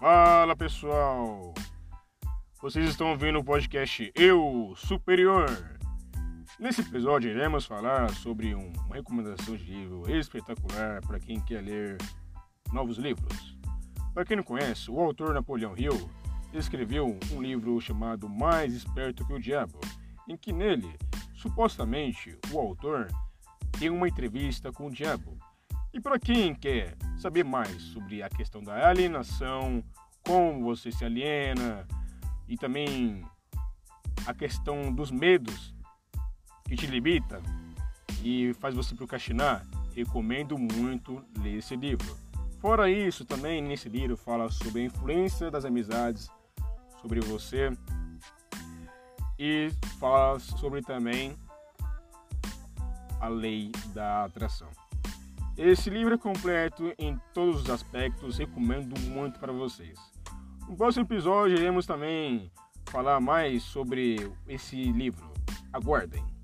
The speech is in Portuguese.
Fala pessoal! Vocês estão ouvindo o podcast Eu Superior. Nesse episódio iremos falar sobre uma recomendação de livro espetacular para quem quer ler novos livros. Para quem não conhece, o autor Napoleão Hill escreveu um livro chamado Mais Esperto que o Diabo, em que nele, supostamente, o autor tem uma entrevista com o diabo e para quem quer saber mais sobre a questão da alienação, como você se aliena e também a questão dos medos que te limita e faz você procrastinar, recomendo muito ler esse livro. Fora isso, também nesse livro fala sobre a influência das amizades sobre você e fala sobre também a lei da atração. Esse livro é completo em todos os aspectos, recomendo muito para vocês. No próximo episódio iremos também falar mais sobre esse livro. Aguardem!